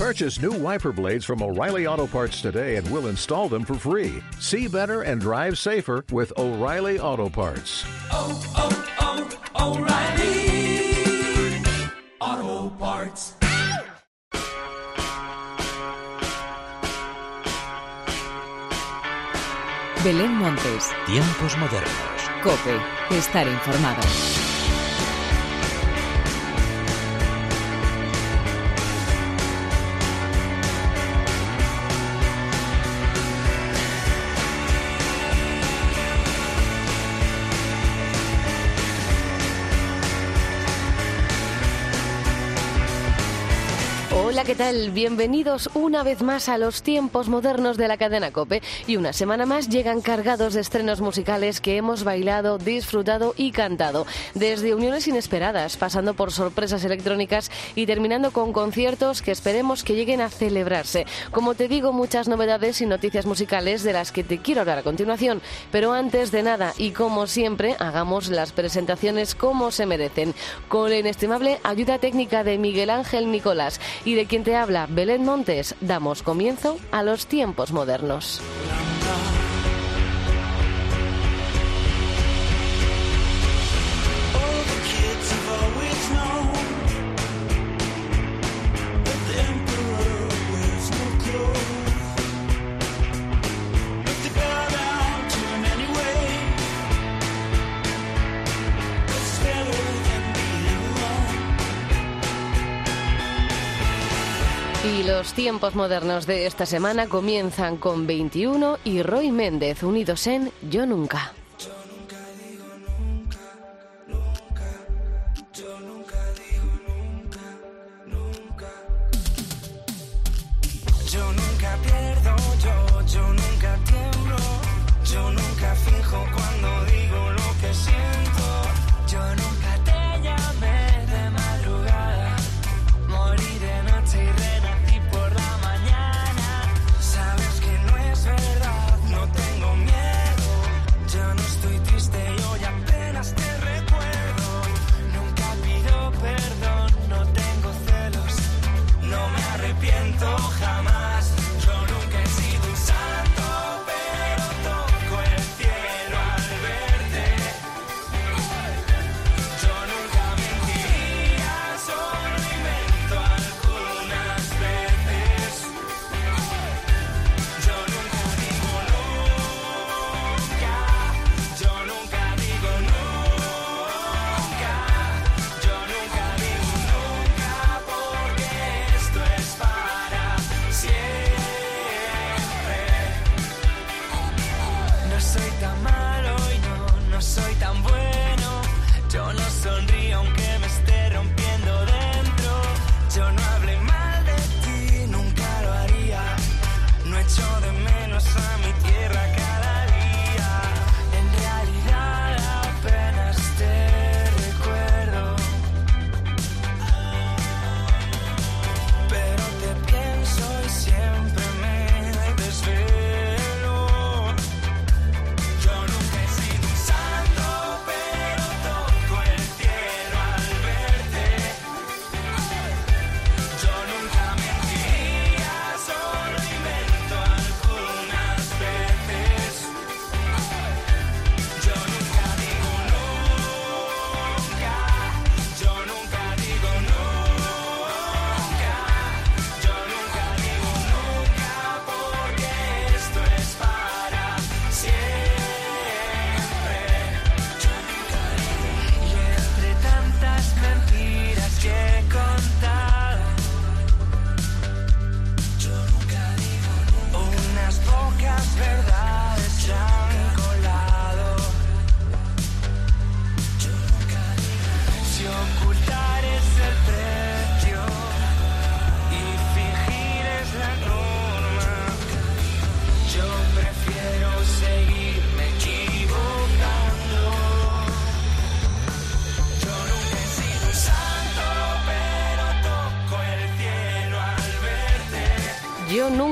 Purchase new wiper blades from O'Reilly Auto Parts today and we'll install them for free. See better and drive safer with O'Reilly Auto Parts. Oh, oh, oh, O'Reilly Auto Parts. Belén Montes, Tiempos modernos. Cope, estar informado. Tal? Bienvenidos una vez más a los tiempos modernos de la cadena Cope. Y una semana más llegan cargados de estrenos musicales que hemos bailado, disfrutado y cantado. Desde uniones inesperadas, pasando por sorpresas electrónicas y terminando con conciertos que esperemos que lleguen a celebrarse. Como te digo, muchas novedades y noticias musicales de las que te quiero hablar a continuación. Pero antes de nada, y como siempre, hagamos las presentaciones como se merecen. Con la inestimable ayuda técnica de Miguel Ángel Nicolás y de quien te habla Belén Montes, damos comienzo a los tiempos modernos. Tiempos modernos de esta semana comienzan con 21 y Roy Méndez unidos en Yo Nunca.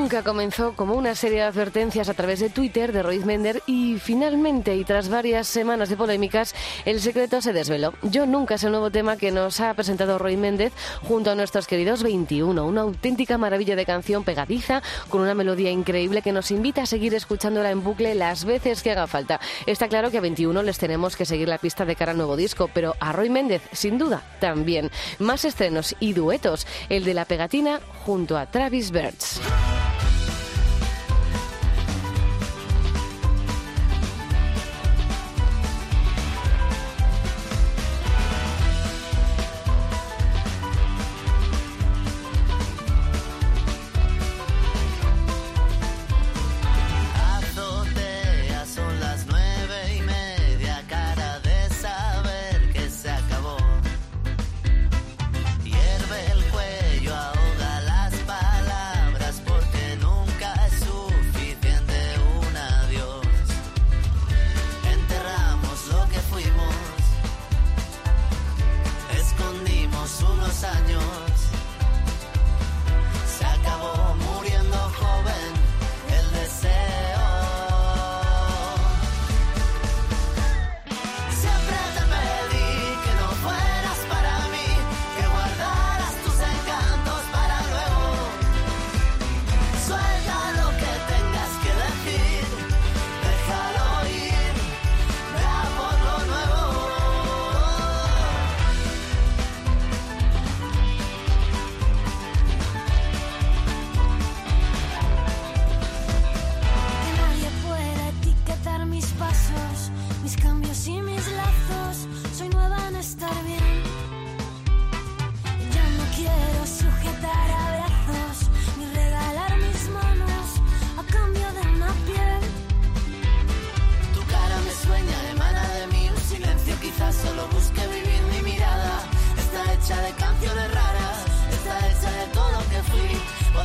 Nunca comenzó como una serie de advertencias a través de Twitter de Roy Mender y finalmente, y tras varias semanas de polémicas, el secreto se desveló. Yo nunca es el nuevo tema que nos ha presentado Roy Méndez junto a nuestros queridos 21, una auténtica maravilla de canción pegadiza con una melodía increíble que nos invita a seguir escuchándola en bucle las veces que haga falta. Está claro que a 21 les tenemos que seguir la pista de cara al nuevo disco, pero a Roy Méndez, sin duda, también. Más estrenos y duetos, el de la pegatina junto a Travis Birds.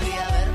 podía haber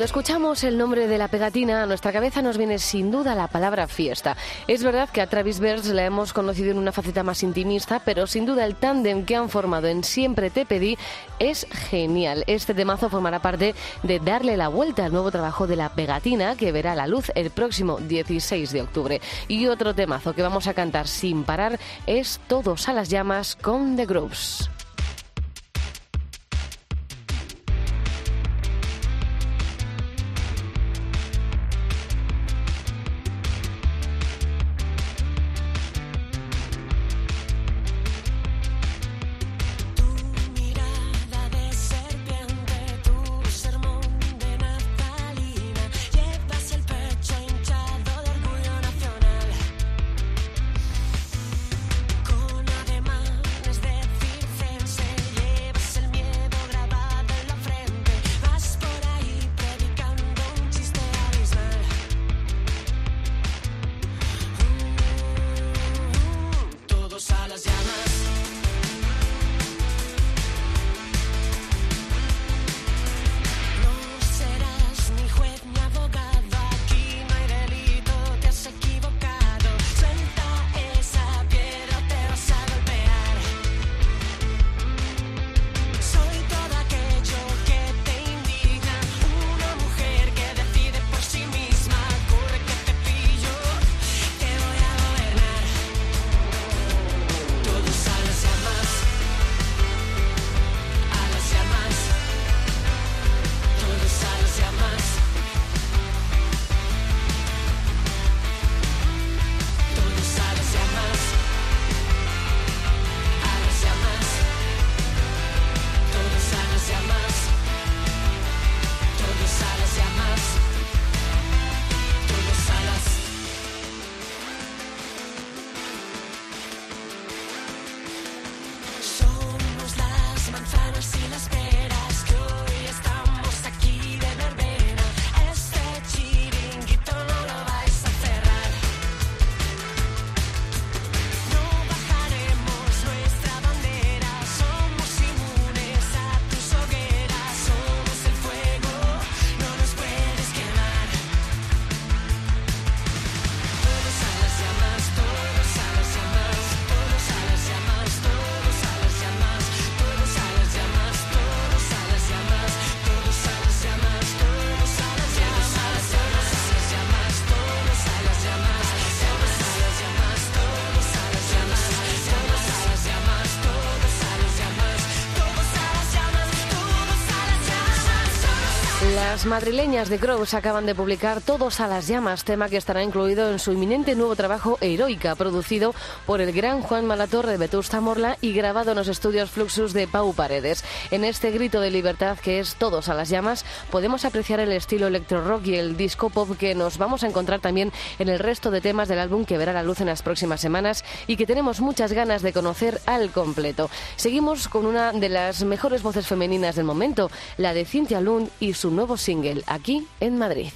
Cuando escuchamos el nombre de la pegatina, a nuestra cabeza nos viene sin duda la palabra fiesta. Es verdad que a Travis Birds la hemos conocido en una faceta más intimista, pero sin duda el tándem que han formado en Siempre te pedí es genial. Este temazo formará parte de Darle la vuelta al nuevo trabajo de la pegatina que verá la luz el próximo 16 de octubre. Y otro temazo que vamos a cantar sin parar es Todos a las llamas con The Grooves. Las madrileñas de Crows acaban de publicar Todos a las llamas, tema que estará incluido en su inminente nuevo trabajo Heroica, producido por el gran Juan Malatorre de Vetusta Morla y grabado en los estudios Fluxus de Pau Paredes. En este grito de libertad que es Todos a las llamas, podemos apreciar el estilo electro rock y el disco pop que nos vamos a encontrar también en el resto de temas del álbum que verá la luz en las próximas semanas y que tenemos muchas ganas de conocer al completo. Seguimos con una de las mejores voces femeninas del momento, la de Cintia Lund y su nuevo single aquí en Madrid.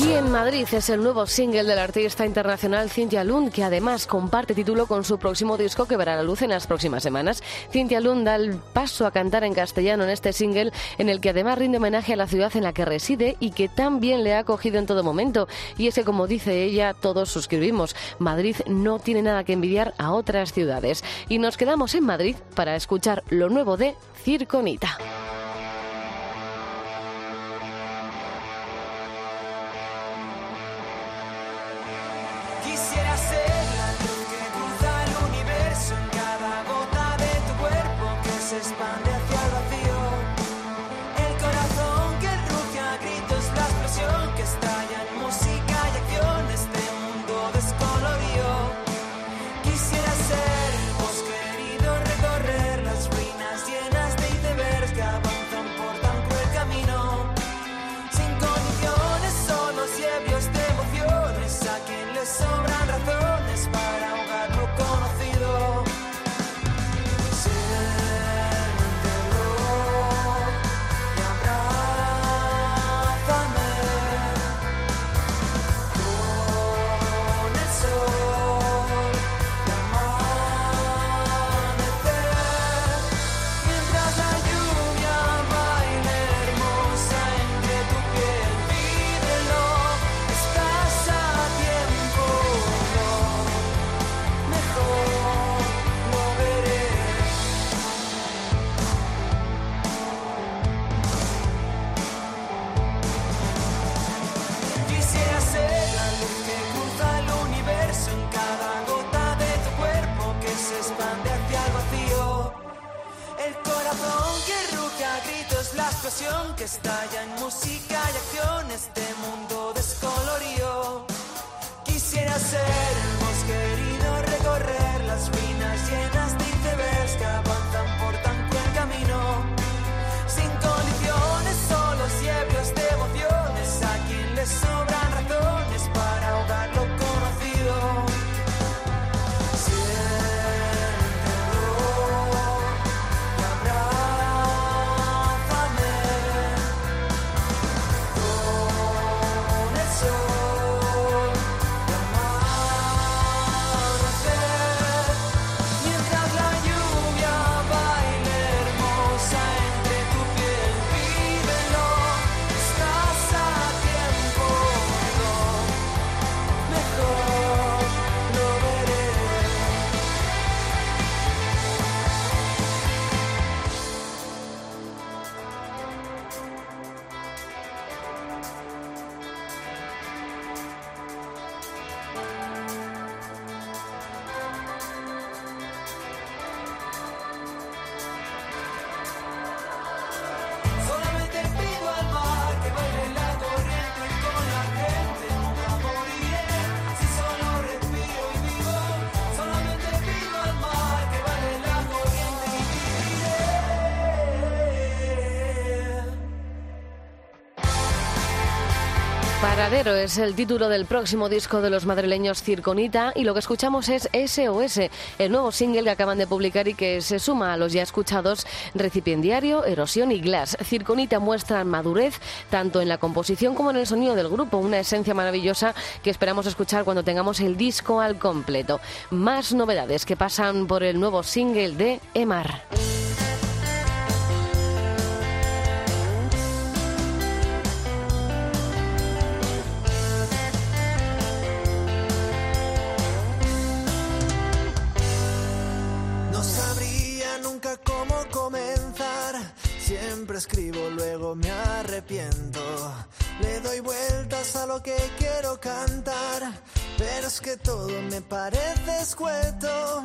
Aquí en Madrid es el nuevo single del artista internacional Cintia Lund, que además comparte título con su próximo disco que verá la luz en las próximas semanas. Cintia Lund da el paso a cantar en castellano en este single, en el que además rinde homenaje a la ciudad en la que reside y que tan bien le ha acogido en todo momento. Y es que, como dice ella, todos suscribimos. Madrid no tiene nada que envidiar a otras ciudades. Y nos quedamos en Madrid para escuchar lo nuevo de Circonita. Paradero es el título del próximo disco de los madrileños Circonita y lo que escuchamos es SOS, el nuevo single que acaban de publicar y que se suma a los ya escuchados Recipiendiario, Erosión y Glass. Circonita muestra madurez tanto en la composición como en el sonido del grupo, una esencia maravillosa que esperamos escuchar cuando tengamos el disco al completo. Más novedades que pasan por el nuevo single de Emar. Escribo, luego me arrepiento. Le doy vueltas a lo que quiero cantar. Pero es que todo me parece escueto.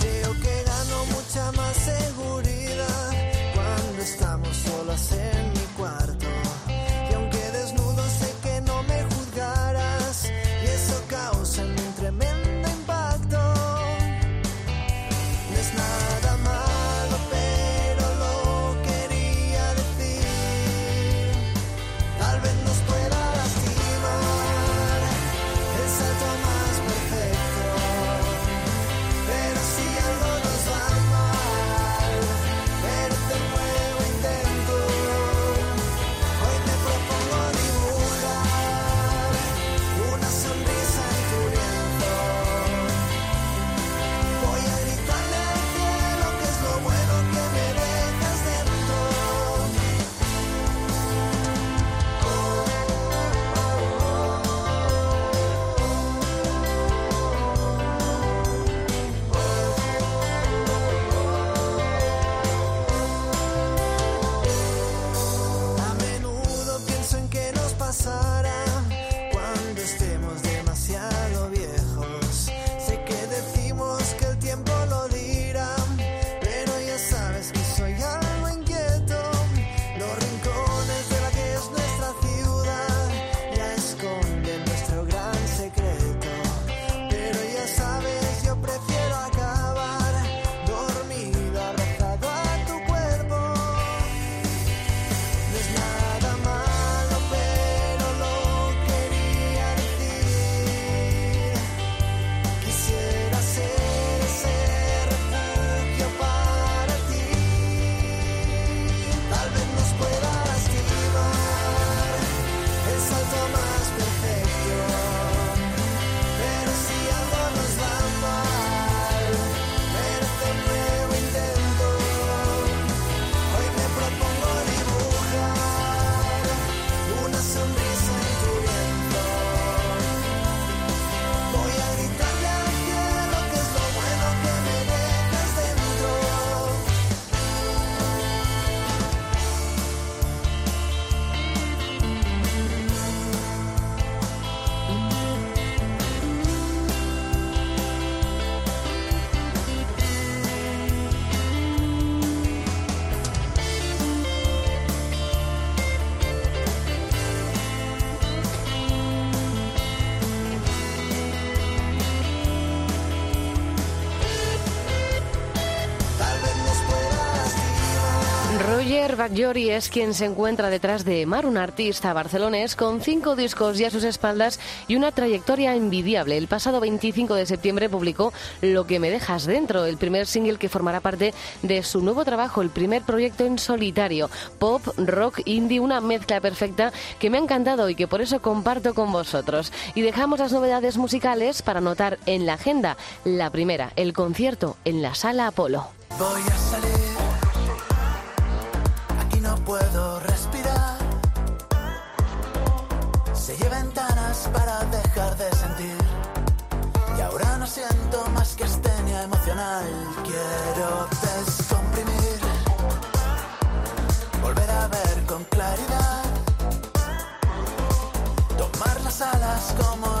Creo que gano mucha más seguridad cuando estamos solas en mi cuarto. Roger Bagliori es quien se encuentra detrás de Mar, un artista barcelonés con cinco discos ya a sus espaldas y una trayectoria envidiable. El pasado 25 de septiembre publicó Lo que me dejas dentro, el primer single que formará parte de su nuevo trabajo, el primer proyecto en solitario. Pop, rock, indie, una mezcla perfecta que me ha encantado y que por eso comparto con vosotros. Y dejamos las novedades musicales para anotar en la agenda la primera, el concierto en la Sala Apolo. Voy a salir. Puedo respirar. Sellé ventanas para dejar de sentir. Y ahora no siento más que estenia emocional. Quiero descomprimir. Volver a ver con claridad. Tomar las alas como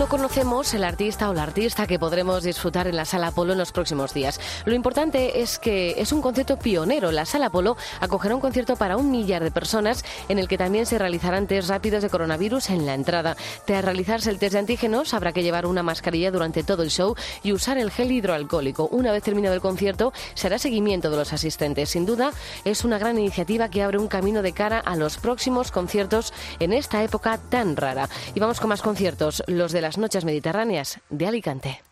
no conocemos el artista o la artista que podremos disfrutar en la Sala Polo en los próximos días. Lo importante es que es un concierto pionero. La Sala Polo acogerá un concierto para un millar de personas en el que también se realizarán test rápidos de coronavirus en la entrada. Tras realizarse el test de antígenos habrá que llevar una mascarilla durante todo el show y usar el gel hidroalcohólico. Una vez terminado el concierto se hará seguimiento de los asistentes. Sin duda es una gran iniciativa que abre un camino de cara a los próximos conciertos en esta época tan rara. Y vamos con más conciertos, los de las noches mediterráneas de Alicante.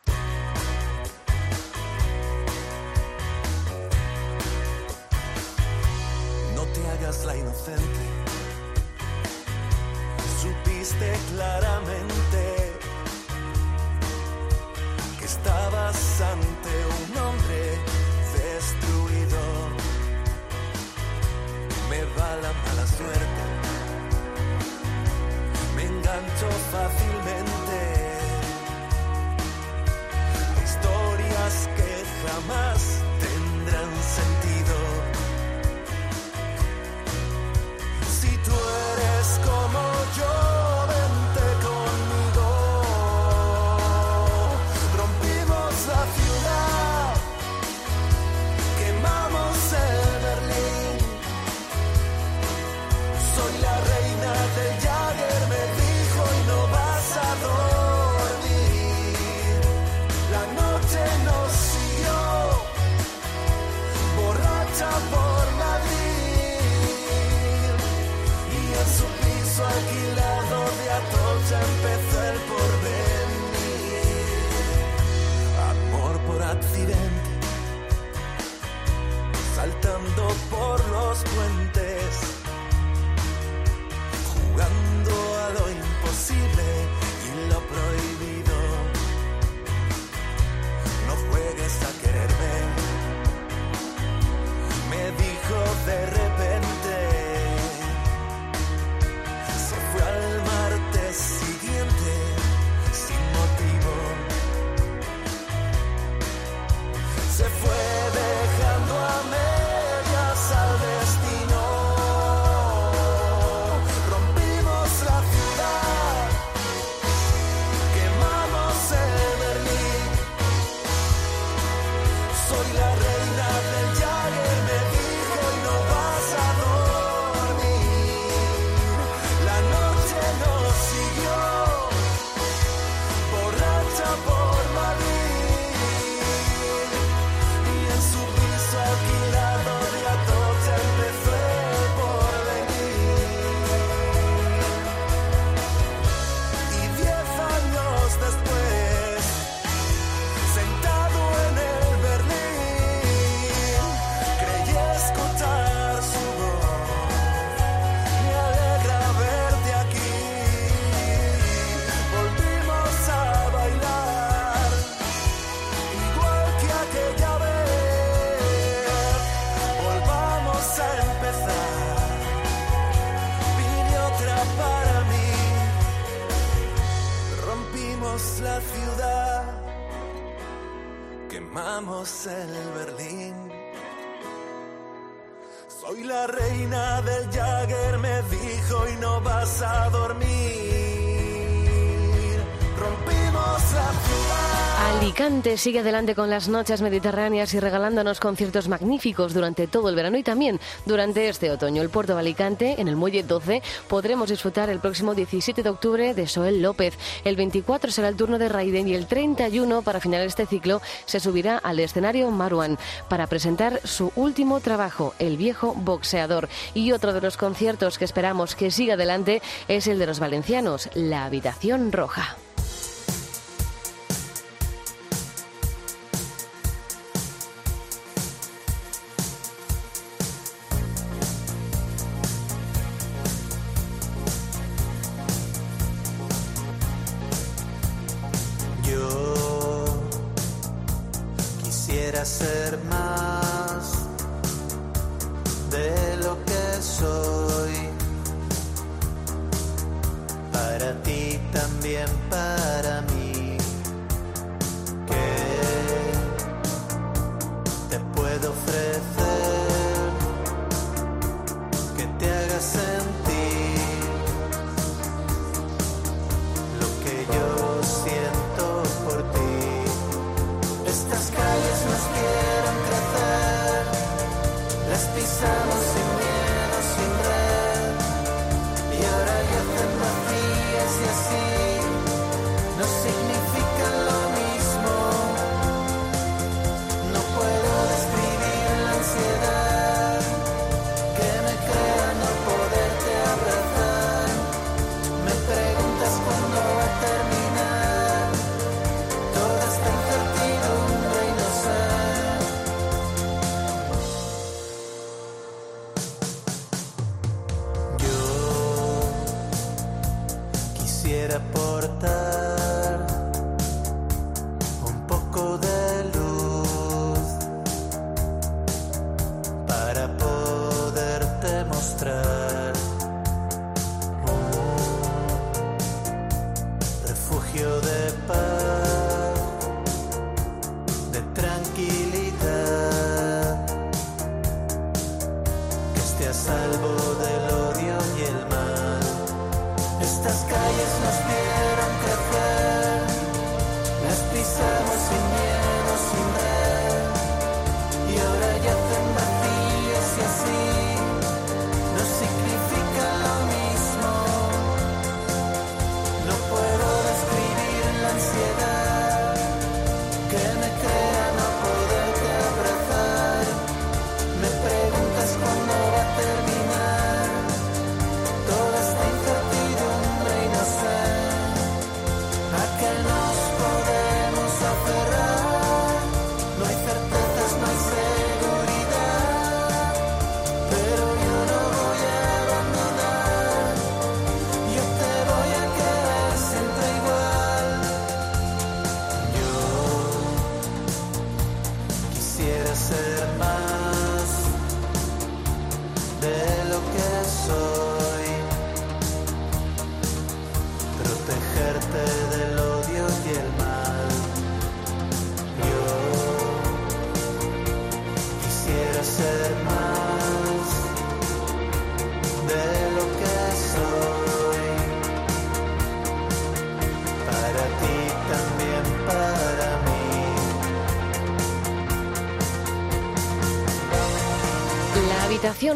No te hagas la inocente. Supiste claramente que estabas ante un hombre destruido. Me va la mala suerte. Me engancho fácilmente. El Berlín. Soy la reina del Jagger, me dijo, y no vas a dormir. Alicante sigue adelante con las noches mediterráneas y regalándonos conciertos magníficos durante todo el verano y también durante este otoño. El puerto de Alicante, en el Muelle 12, podremos disfrutar el próximo 17 de octubre de Soel López. El 24 será el turno de Raiden y el 31, para finalizar este ciclo, se subirá al escenario Marwan para presentar su último trabajo, El viejo boxeador. Y otro de los conciertos que esperamos que siga adelante es el de los valencianos, La Habitación Roja. hacer más. Quisiera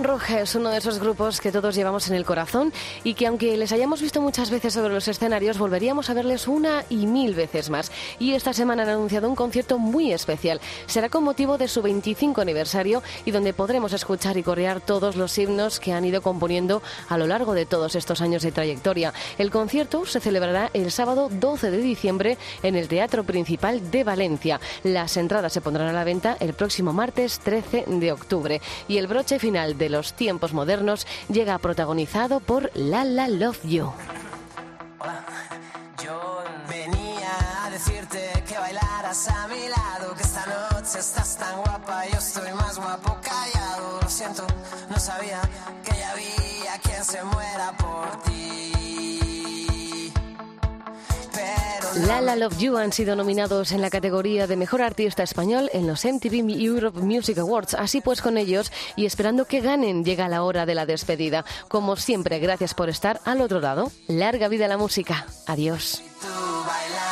Roja es uno de esos grupos que todos llevamos en el corazón y que aunque les hayamos visto muchas veces sobre los escenarios, volveríamos a verles una y mil veces más. Y esta semana han anunciado un concierto muy especial. Será con motivo de su 25 aniversario y donde podremos escuchar y corear todos los himnos que han ido componiendo a lo largo de todos estos años de trayectoria. El concierto se celebrará el sábado 12 de diciembre en el Teatro Principal de Valencia. Las entradas se pondrán a la venta el próximo martes 13 de octubre. Y el broche final de los tiempos modernos llega protagonizado por Lala Love You. Bailaras a mi lado, que esta noche estás tan guapa, yo estoy más guapo callado. Lo siento, no sabía que ya había quien se muera por ti. Pero Love You han sido nominados en la categoría de Mejor Artista Español en los MTV Europe Music Awards. Así pues, con ellos y esperando que ganen, llega la hora de la despedida. Como siempre, gracias por estar al otro lado. Larga vida a la música. Adiós. Que